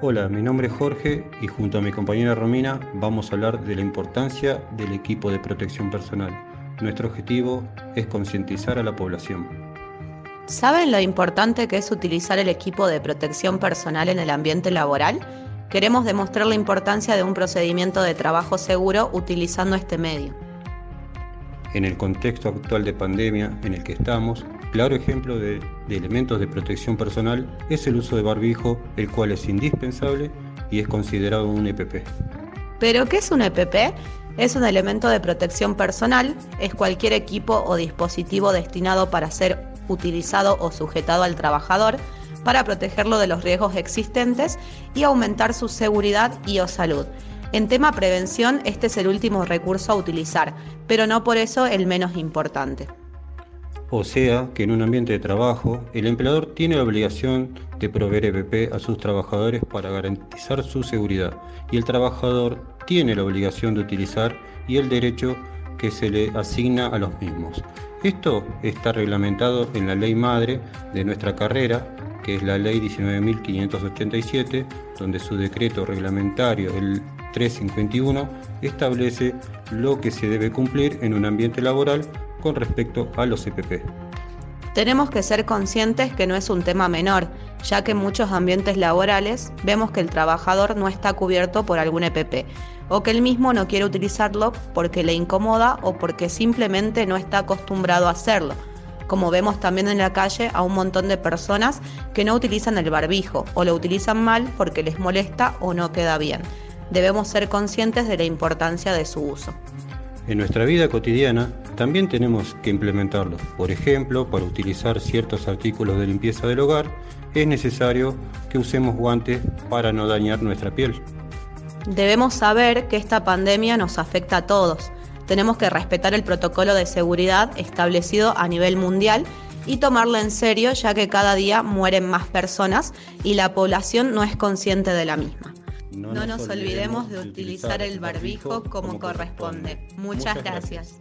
Hola, mi nombre es Jorge y junto a mi compañera Romina vamos a hablar de la importancia del equipo de protección personal. Nuestro objetivo es concientizar a la población. ¿Saben lo importante que es utilizar el equipo de protección personal en el ambiente laboral? Queremos demostrar la importancia de un procedimiento de trabajo seguro utilizando este medio. En el contexto actual de pandemia en el que estamos, claro ejemplo de, elementos de protección personal es el uso de barbijo, el cual es indispensable y es considerado un EPP. ¿Pero qué es un EPP? Es un elemento de protección personal, es cualquier equipo o dispositivo destinado para ser utilizado o sujetado al trabajador para protegerlo de los riesgos existentes y aumentar su seguridad y o salud. En tema prevención, este es el último recurso a utilizar, pero no por eso el menos importante. O sea que en un ambiente de trabajo, el empleador tiene la obligación de proveer EPP a sus trabajadores para garantizar su seguridad y el trabajador tiene la obligación de utilizar y el derecho que se le asigna a los mismos. Esto está reglamentado en la ley madre de nuestra carrera, que es la ley 19.587, donde su decreto reglamentario, el 351, establece lo que se debe cumplir en un ambiente laboral con respecto a los EPP. Tenemos que ser conscientes que no es un tema menor, ya que en muchos ambientes laborales vemos que el trabajador no está cubierto por algún EPP, o que él mismo no quiere utilizarlo porque le incomoda o porque simplemente no está acostumbrado a hacerlo, como vemos también en la calle a un montón de personas que no utilizan el barbijo o lo utilizan mal porque les molesta o no queda bien. Debemos ser conscientes de la importancia de su uso. En nuestra vida cotidiana también tenemos que implementarlo. Por ejemplo, para utilizar ciertos artículos de limpieza del hogar, es necesario que usemos guantes para no dañar nuestra piel. Debemos saber que esta pandemia nos afecta a todos. Tenemos que respetar el protocolo de seguridad establecido a nivel mundial y tomarlo en serio ya que cada día mueren más personas y la población no es consciente de la misma. No, nos olvidemos de utilizar el barbijo como corresponde. Muchas gracias.